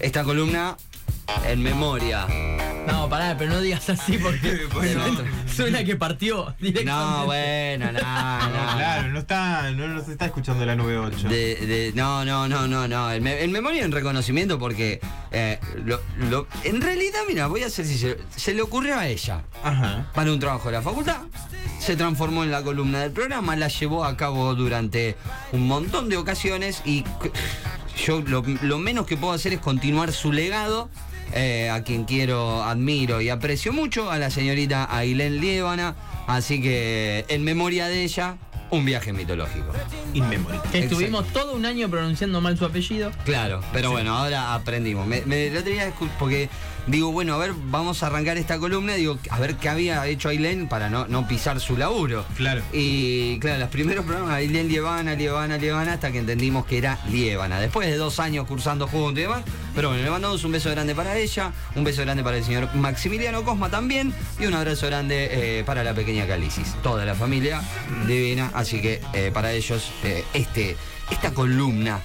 esta columna en memoria. No, pará, pero no digas así porque Bueno. suena, que partió directamente. No, bueno, no, no. Claro, no está, no nos está escuchando la 98. De, de- no, no, no, no, no. En, me- en memoria en reconocimiento porque eh, lo- lo- en realidad, mira, voy a ser sincero, se le ocurrió a ella Ajá. para un trabajo de la facultad, se transformó en la columna del programa, la llevó a cabo durante un montón de ocasiones y yo lo, lo menos que puedo hacer es continuar su legado. eh, a quien quiero, admiro y aprecio mucho, a la señorita Ailén Liébana. Así que en memoria de ella, un viaje mitológico. In memory. Que estuvimos todo un año pronunciando mal su apellido. Claro, pero bueno, ahora aprendimos. Me, me- el otro día porque digo, bueno, a ver, vamos a arrancar esta columna, digo, a ver qué había hecho Ailén para no, no pisar su laburo. Claro. Y claro, los primeros programas, Ailén Lievana, Lievana, Lievana, hasta que entendimos que era Lievana. Después de dos años cursando juntos y demás, pero bueno, le mandamos un beso grande para ella, un beso grande para el señor Maximiliano Cosma también, y un abrazo grande eh, para la pequeña Calicis. Toda la familia divina, así que eh, para ellos, eh, este, esta columna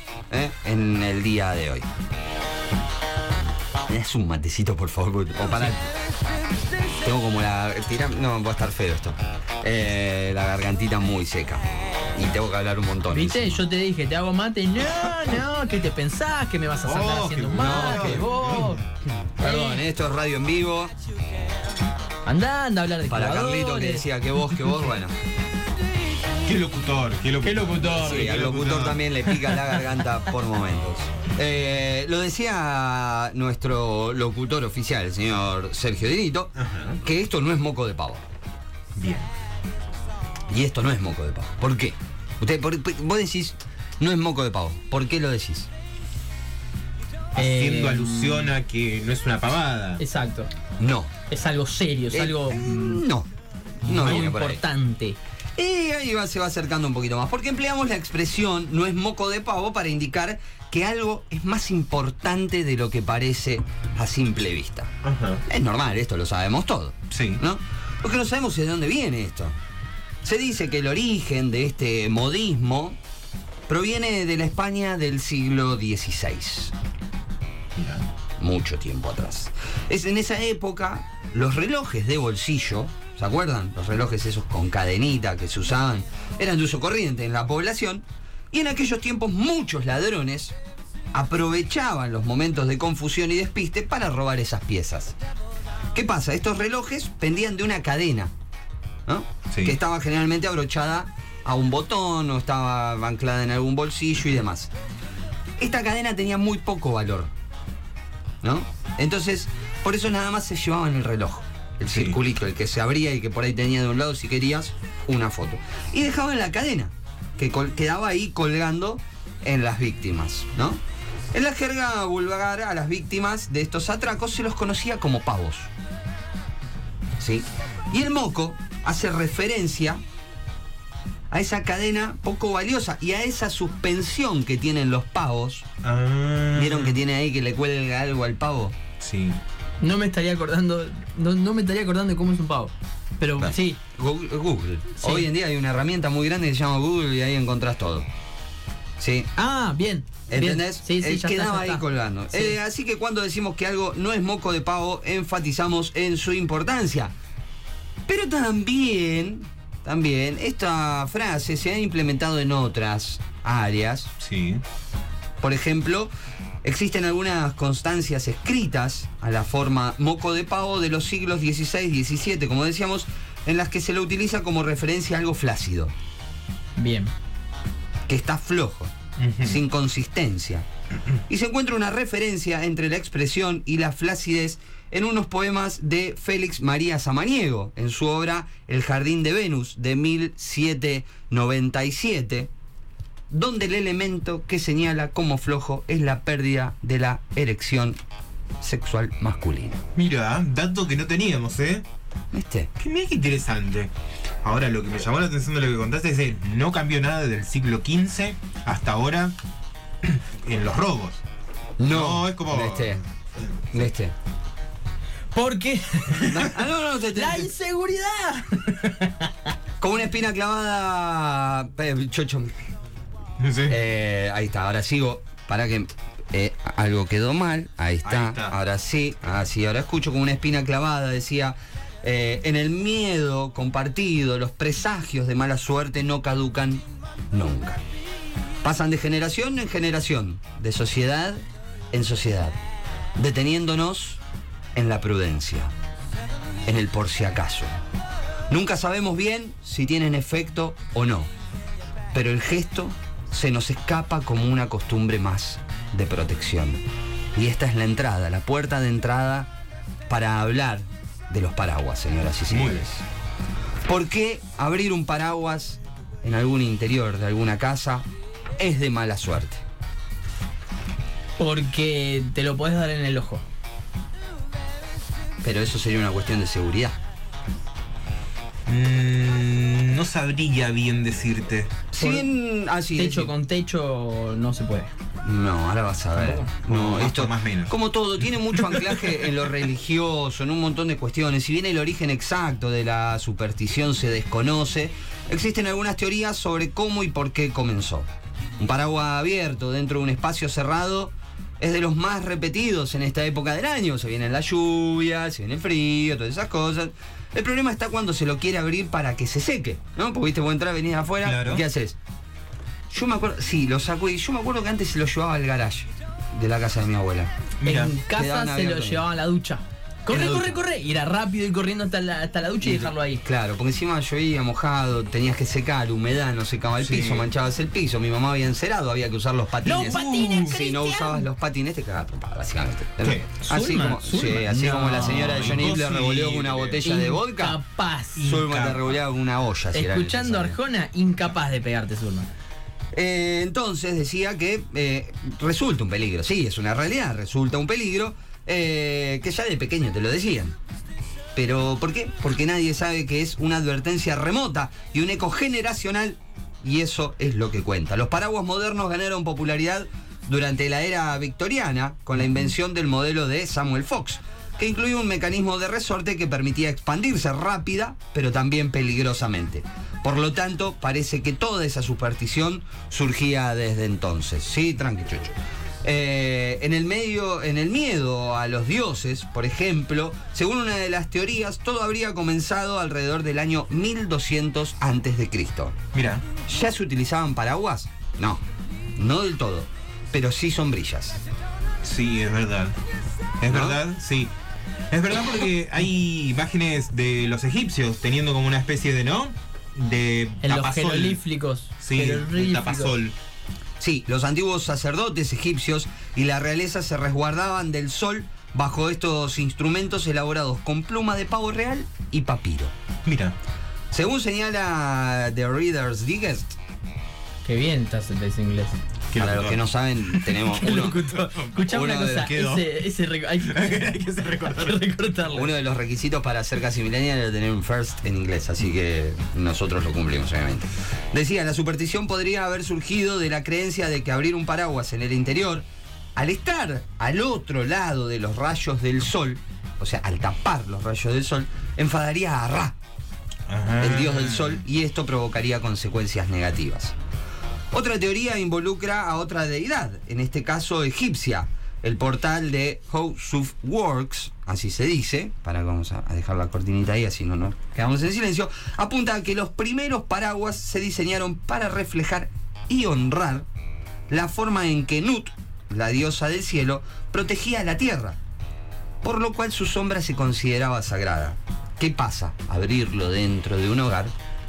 en el día de hoy. ¿Me das un matecito, por favor? O para. Tengo como la. tira- no, va a estar feo esto. Eh, la gargantita muy seca. Y tengo que hablar un montón. ¿Viste? encima. Yo te dije, te hago mate. No, no, ¿qué te pensás? ¿Que me vas a sacar Oh, haciendo un mate? no, vos? Perdón, Eh, esto es radio en vivo. Andá, anda a hablar de Para Carlito que decía que vos, que vos, bueno. Qué locutor, qué locutor. Qué locutor. Sí, qué al locutor también le pica la garganta por momentos. Eh, lo decía nuestro locutor oficial, el señor Sergio Dinito, Ajá. que esto no es moco de pavo. Bien. Y esto no es moco de pavo. ¿Por qué? Usted, por- vos decís, no es moco de pavo. ¿Por qué lo decís? Haciendo Eh, alusión a que no es una pavada. Exacto. No. Es algo serio, es Eh, algo mm, no. No por ahí. Y ahí va- se va acercando un poquito más. Porque empleamos la expresión no es moco de pavo para indicar que algo es más importante de lo que parece a simple vista. Ajá. Es normal, esto lo sabemos todo. Sí. ¿No? Lo que no sabemos de dónde viene esto. Se dice que el origen de este modismo proviene de la España del siglo XVI. Mira. mucho tiempo atrás. Es en esa época los relojes de bolsillo, ¿se acuerdan? Los relojes esos con cadenita que se usaban, eran de uso corriente en la población y en aquellos tiempos muchos ladrones aprovechaban los momentos de confusión y despiste para robar esas piezas. ¿Qué pasa? Estos relojes pendían de una cadena, ¿no? Sí. Que estaba generalmente abrochada a un botón o estaba anclada en algún bolsillo y demás. Esta cadena tenía muy poco valor, ¿no? Entonces, por eso nada más se llevaban el reloj, el Sí. circulito, el que se abría y que por ahí tenía de un lado, si querías, una foto. Y dejaban la cadena, que quedaba ahí colgando en las víctimas, ¿no? En la jerga vulgar a las víctimas de estos atracos se los conocía como pavos. ¿Sí? Y el moco hace referencia a esa cadena poco valiosa y a esa suspensión que tienen los pavos. Ah. ¿Vieron que tiene ahí que le cuelga algo al pavo? Sí. No me estaría acordando, no, no me estaría acordando de cómo es un pavo. Pero sí, Google. Google. Sí. Hoy en día hay una herramienta muy grande que se llama Google y ahí encontrás todo. ¿Sí? Ah, bien. ¿Entendés? Bien. Sí, sí, Eh, ya quedaba está, ya ahí está. colgando. Sí. Eh, así que cuando decimos que algo no es moco de pavo, enfatizamos en su importancia. Pero también, también, esta frase se ha implementado en otras áreas. Sí. Por ejemplo, existen algunas constancias escritas a la forma moco de pavo de los siglos XVI y XVII, como decíamos, en las que se lo utiliza como referencia a algo flácido, Bien. que está flojo sin consistencia. Y se encuentra una referencia entre la expresión y la flacidez en unos poemas de Félix María Samaniego, en su obra El Jardín de Venus de 1797, donde el elemento que señala como flojo es la pérdida de la erección sexual masculina. Mira, dato que no teníamos, ¿eh? ¿Viste? Que mira qué interesante. Ahora, lo que me llamó la atención de lo que contaste es que no cambió nada desde el siglo XV hasta ahora en los robos. No, es como- ¿Viste? ¿Viste? Porque Ah, no, no, te- te- la inseguridad. Como una espina clavada. eh, chocho. Eh, ahí está, ahora sigo. Para que Eh, algo quedó mal, ahí está, Ahí está. ahora sí, así, ahora escucho como una espina clavada, decía, eh, en el miedo compartido, los presagios de mala suerte no caducan nunca. Pasan de generación en generación, de sociedad en sociedad, deteniéndonos en la prudencia, en el por si acaso. Nunca sabemos bien si tienen efecto o no, pero el gesto se nos escapa como una costumbre más de protección. Y esta es la entrada, la puerta de entrada para hablar de los paraguas, señoras y señores. ¿Por qué abrir un paraguas en algún interior de alguna casa es de mala suerte? Porque te lo podés dar en el ojo. Pero eso sería una cuestión de seguridad. Mm, no sabría bien decirte. Si bien así techo con techo no se puede. No, ahora vas a ver. No, Más esto más menos. como todo tiene mucho anclaje en lo religioso, en un montón de cuestiones. Si bien el origen exacto de la superstición se desconoce, existen algunas teorías sobre cómo y por qué comenzó. Un paraguas abierto dentro de un espacio cerrado es de los más repetidos en esta época del año. Se viene la lluvia, se viene el frío, todas esas cosas. El problema está cuando se lo quiere abrir para que se seque, ¿no? Porque viste, vos entrar, venís afuera, Claro. ¿y ¿qué haces? Yo me acuerdo, sí, lo saco y yo me acuerdo que antes se lo llevaba al garage de la casa de mi abuela. Mira, en casa se lo llevaban a la ducha. Corre, corre, corre. Y era rápido ir corriendo hasta la, hasta la ducha y dejarlo ahí. Claro, porque encima llovía mojado, tenías que secar, humedad, no secaba el Sí. piso, manchabas el piso. Mi mamá había encerado, había que usar los patines. ¡Los patines, Si no usabas los patines, te cagabas trompada, básicamente. ¿Qué? Así, Zulma, como, sí, así como la señora de Johnny le con una botella de vodka. Incapaz. Zulma te con una olla. si era Escuchando a necesario. Arjona, incapaz de pegarte Zulma. Eh, entonces decía que eh, resulta un peligro, sí, es una realidad, resulta un peligro eh, que ya de pequeño te lo decían. Pero ¿por qué? Porque nadie sabe que es una advertencia remota y un eco generacional y eso es lo que cuenta. Los paraguas modernos ganaron popularidad durante la era victoriana con la invención del modelo de Samuel Fox, que incluía un mecanismo de resorte que permitía expandirse rápida, pero también peligrosamente. Por lo tanto, parece que toda esa superstición surgía desde entonces. Sí, tranqui, chucho. Eh, en el medio, en el miedo a los dioses, por ejemplo, según una de las teorías, todo habría comenzado alrededor del año 1200 antes de Cristo. Mira, ¿Ya se utilizaban paraguas? No, no del todo, pero sí sombrillas. sí, es verdad. Es ¿No? verdad, sí. Es verdad porque hay imágenes de los egipcios teniendo como una especie de, ¿no? De En los tapasol. jeroglíficos. Sí, tapasol. Sí, los antiguos sacerdotes egipcios y la realeza se resguardaban del sol bajo estos instrumentos elaborados con pluma de pavo real y papiro. Mira, Según señala The Reader's Digest, Qué bien estás en inglés. Para los que no saben, tenemos uno. Escuchame uno una de- cosa. Ese, ese hay, que hay recortarlo. uno de los requisitos para ser casi millennial era tener un first en inglés, así que nosotros lo cumplimos, obviamente. Decía, la superstición podría haber surgido de la creencia de que abrir un paraguas en el interior, al estar al otro lado de los rayos del sol, o sea, al tapar los rayos del sol, enfadaría a Ra, Ajá. el dios del sol, y esto provocaría consecuencias negativas. Otra teoría involucra a otra deidad, en este caso egipcia. El portal de House Works, así se dice, para vamos a a dejar la cortinita ahí, así no nos quedamos en silencio, apunta a que los primeros paraguas se diseñaron para reflejar y honrar la forma en que Nut, la diosa del cielo, protegía la tierra, por lo cual su sombra se consideraba sagrada. ¿Qué pasa? Abrirlo dentro de un hogar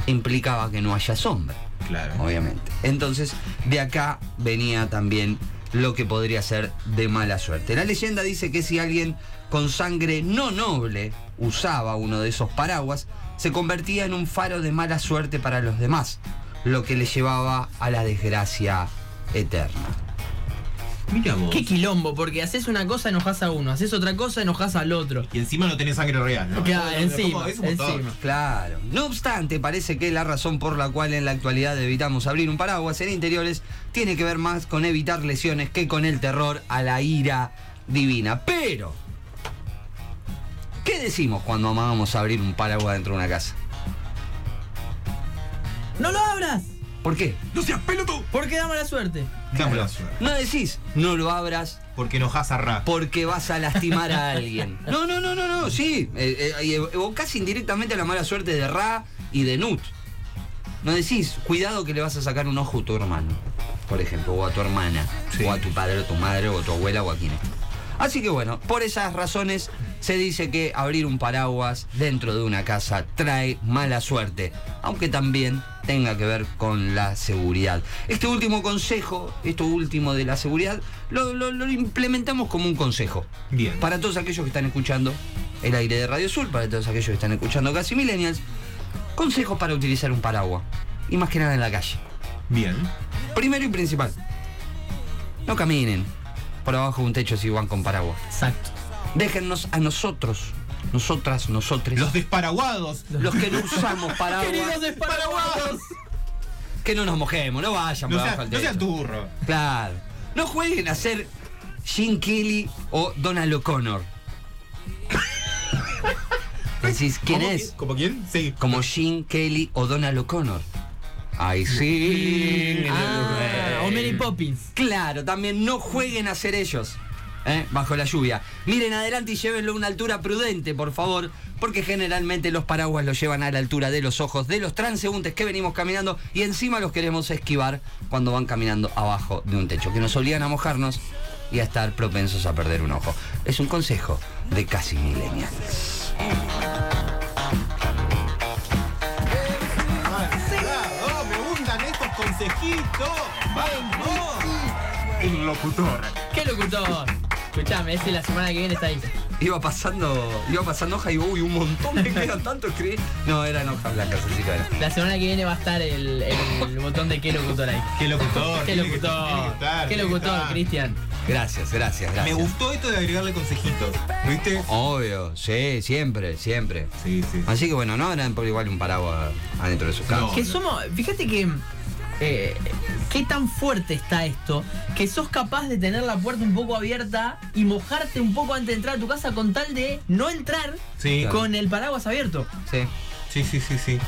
implicaba que no haya sombra, Claro. obviamente. Entonces, de acá venía también lo que podría ser de mala suerte. La leyenda dice que si alguien con sangre no noble usaba uno de esos paraguas, se convertía en un faro de mala suerte para los demás, lo que le llevaba a la desgracia eterna. Mira vos. Qué quilombo, porque haces una cosa, enojas a uno, haces otra cosa, enojas al otro. Y encima no tenés sangre real, ¿no? Claro, como- encima, es un encima. Claro. No obstante, parece que la razón por la cual en la actualidad evitamos abrir un paraguas en interiores tiene que ver más con evitar lesiones que con el terror a la ira divina. Pero, ¿qué decimos cuando amamos abrir un paraguas dentro de una casa? ¡No lo abras! ¿Por qué? ¡No seas pelotudo! ¿Por qué da mala suerte? Dame la suerte. No decís, no lo abras Porque enojas a Ra. porque vas a lastimar a alguien. No, no, no, no, no, sí. Eh, eh, evocás indirectamente la mala suerte de Ra y de Nut. No decís, cuidado que le vas a sacar un ojo a tu hermano, por ejemplo, o a tu hermana, Sí. o a tu padre, o tu madre, o a tu abuela, o a quien esté. Así que bueno, por esas razones se dice que abrir un paraguas dentro de una casa trae mala suerte, aunque también tenga que ver con la seguridad. Este último consejo, esto último de la seguridad, lo, lo- lo implementamos como un consejo. Bien. Para todos aquellos que están escuchando el aire de Radio Sur, para todos aquellos que están escuchando Casi Millennials, consejos para utilizar un paraguas. Y más que nada en la calle. Bien. Primero y principal, no caminen por abajo de un techo si van con paraguas. Exacto. Déjennos a nosotros, nosotras, nosotres, Los desparaguados. los que no usamos Queridos paraguas, desparaguados. que no nos mojemos, no vayan No por abajo no seas turro. Claro. No jueguen a ser Gene Kelly o Donald O'Connor. Decís, ¿quién ¿Cómo es? ¿Como quién? Sí. Como Gene Kelly o Donald O'Connor. Ay, sí. Ah, o Mary Poppins. Claro, también no jueguen a ser ellos. ¿Eh? Bajo la lluvia. Miren adelante y llévenlo a una altura prudente, por favor, porque generalmente los paraguas los llevan a la altura de los ojos de los transeúntes que venimos caminando y encima los queremos esquivar cuando van caminando abajo de un techo, que nos obligan a mojarnos y a estar propensos a perder un ojo. Es un consejo de casi. El locutor. ¿Qué locutor? Escuchame, ese la semana que viene está ahí. Iba pasando, iba pasando hoja y uy, un montón me quedan tanto escribir. No, eran hojas blancas, así que era. La semana que viene va a estar el, el botón de qué locutor ahí. ¡Qué locutor! ¿Qué locutor? ¿Qué locutor. Cristian? Gracias, gracias, Me gracias. gustó esto de agregarle consejitos. ¿Viste? Obvio, sí, siempre, siempre. Sí, sí. Así que bueno, no eran por igual un paraguas adentro de su casa. No. Que somos, fíjate que eh, qué tan fuerte está esto, que sos capaz de tener la puerta un poco abierta y mojarte un poco antes de entrar a tu casa con tal de no entrar Sí. Con el paraguas abierto. Sí. Sí, sí, sí, sí.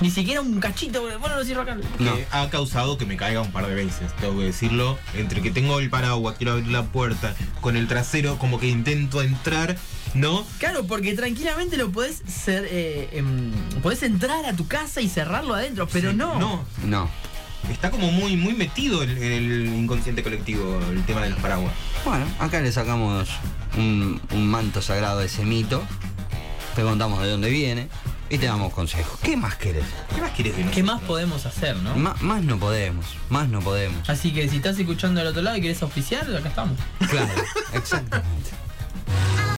Ni siquiera un cachito, bueno, lo cierro acá. No. Que ha causado que me caiga un par de veces, tengo que decirlo. Entre que tengo el paraguas, quiero abrir la puerta, con el trasero como que intento entrar, ¿no? Claro, porque tranquilamente lo podés ser, eh, em, podés entrar a tu casa y cerrarlo adentro, pero Sí, no. No. No. Está como muy, muy metido en, el inconsciente colectivo el tema de los paraguas. Bueno, acá le sacamos un, un manto sagrado de ese mito. Te contamos de dónde viene y te damos consejos. ¿Qué más querés? ¿Qué más querés ¿Qué nosotros? más podemos hacer, no? Más no podemos, más no podemos. Así que si estás escuchando al otro lado y querés auspiciar, acá estamos. Claro, exacto.